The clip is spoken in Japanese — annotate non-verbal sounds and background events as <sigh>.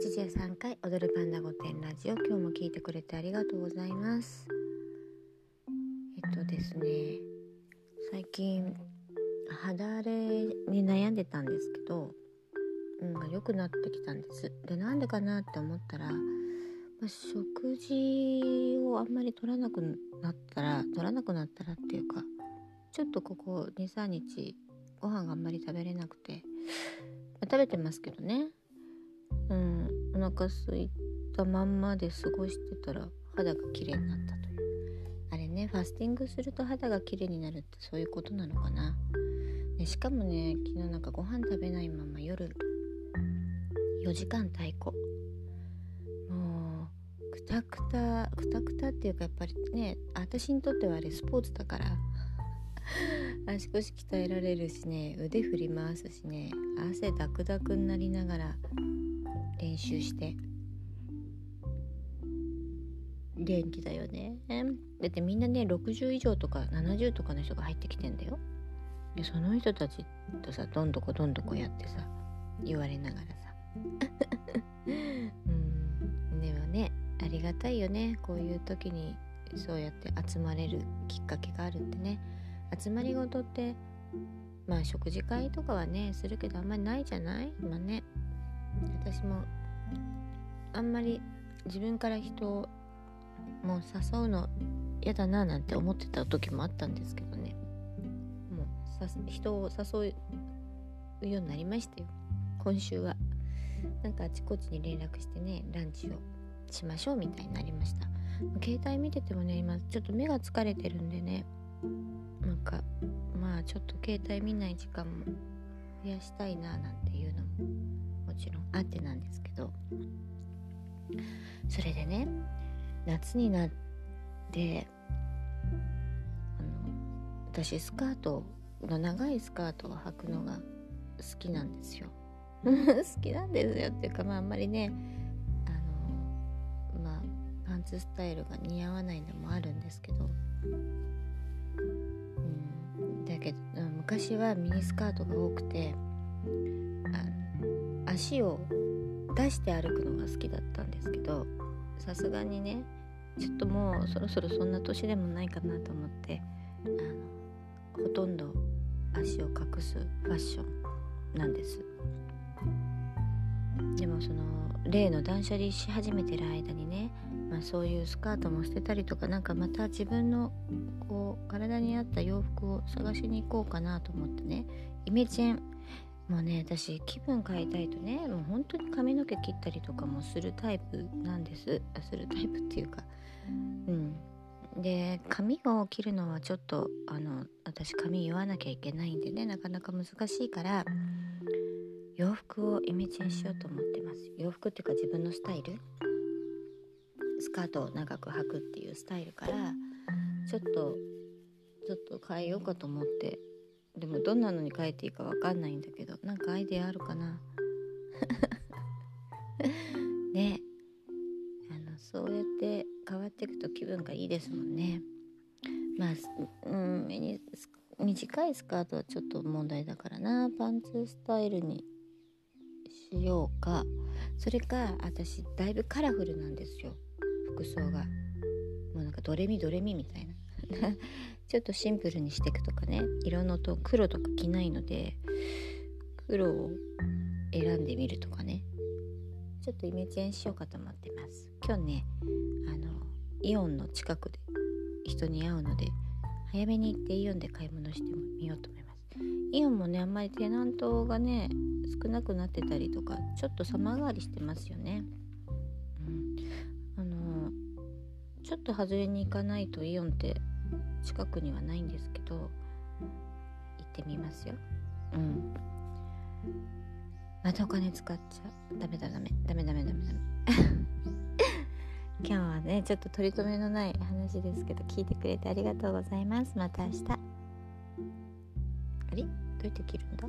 83回踊るパンダ御殿ラジオ。今日も聞いてくれてありがとうございます。えっとですね最近肌荒れに悩んでたんですけどうん良くなってきたんです。でなんでかなって思ったら、まあ、食事をあんまり取らなくなったら取らなくなったらっていうかちょっとここ23日ご飯があんまり食べれなくて、まあ、食べてますけどね。うん。お腹空いたまんまで過ごしてたら肌が綺麗になったという。あれねファスティングすると肌が綺麗になるってそういうことなのかな。でしかもね昨日なんかご飯食べないまま夜4時間太鼓もうくたくたくたくたっていうかやっぱりね私にとってはあれスポーツだから <laughs> 足腰鍛えられるしね腕振り回すしね汗ダクダクになりながら練習して。元気だよね。だってみんなね60以上とか70とかの人が入ってきてんだよ。でその人たちとさどんどこどんどこやってさ言われながらさ。<laughs> うん。でもねありがたいよね。こういう時にそうやって集まれるきっかけがあるってね。集まりごとってまあ食事会とかはねするけどあんまりないじゃない？まあね。私もあんまり自分から人をもう誘うの嫌だななんて思ってた時もあったんですけどね。もう人を誘うようになりましたよ。今週は。なんかあちこちに連絡してねランチをしましょうみたいになりました。携帯見ててもね今ちょっと目が疲れてるんでね。なんかまあちょっと携帯見ない時間も増やしたいななんていうのもちろんあってなんですけどそれでね夏になってあの私スカートの長いスカートを履くのが好きなんですよ。<laughs> 好きなんですよっていうかまああんまりねあのまあパンツスタイルが似合わないのもあるんですけど。うん。だけど昔はミニスカートが多くてあの足を出して歩くのが好きだったんですけどさすがにねちょっともうそろそろそんな年でもないかなと思ってあのほとんど足を隠すファッションなんです。でもその例の断捨離し始めてる間にね、まあ、そういうスカートも捨てたりとかなんかまた自分のこう体に合った洋服を探しに行こうかなと思ってねイメチェンもうね私気分変えたいとねもう本当に髪の毛切ったりとかもするタイプなんです。するタイプっていうか。うん。で髪を切るのはちょっとあの私髪言わなきゃいけないんでねなかなか難しいから洋服をイメチェンしようと思ってます。洋服っていうか自分のスタイル。スカートを長く履くっていうスタイルからちょっとちょっと変えようかと思ってでもどんなのに変えていいか分かんないんだけどなんかアイデアあるかな？<laughs> ね。あのそうやって変わっていくと気分がいいですもんね。まあうん短いスカートはちょっと問題だからな。パンツスタイルにしようか。それか私だいぶカラフルなんですよ。服装が。もうなんかドレミドレミみたいな。<laughs> ちょっとシンプルにしていくとかね。色のと黒とか着ないので黒を選んでみるとかね。ちょっとイメチェンしようかと思ってます。今日ねあのイオンの近くで人に会うので早めに行ってイオンで買い物してみようと思います。イオンもねあんまりテナントがね少なくなってたりとかちょっと様変わりしてますよね。うん。あのちょっと外れに行かないとイオンって近くにはないんですけど行ってみますよ。うん。またお金使っちゃう。ダメだダメ。ダメダメダメダメ。<laughs> 今日はねちょっと取り留めのない話ですけど聞いてくれてありがとうございます。また明日。あれ？どうやって切るんだ？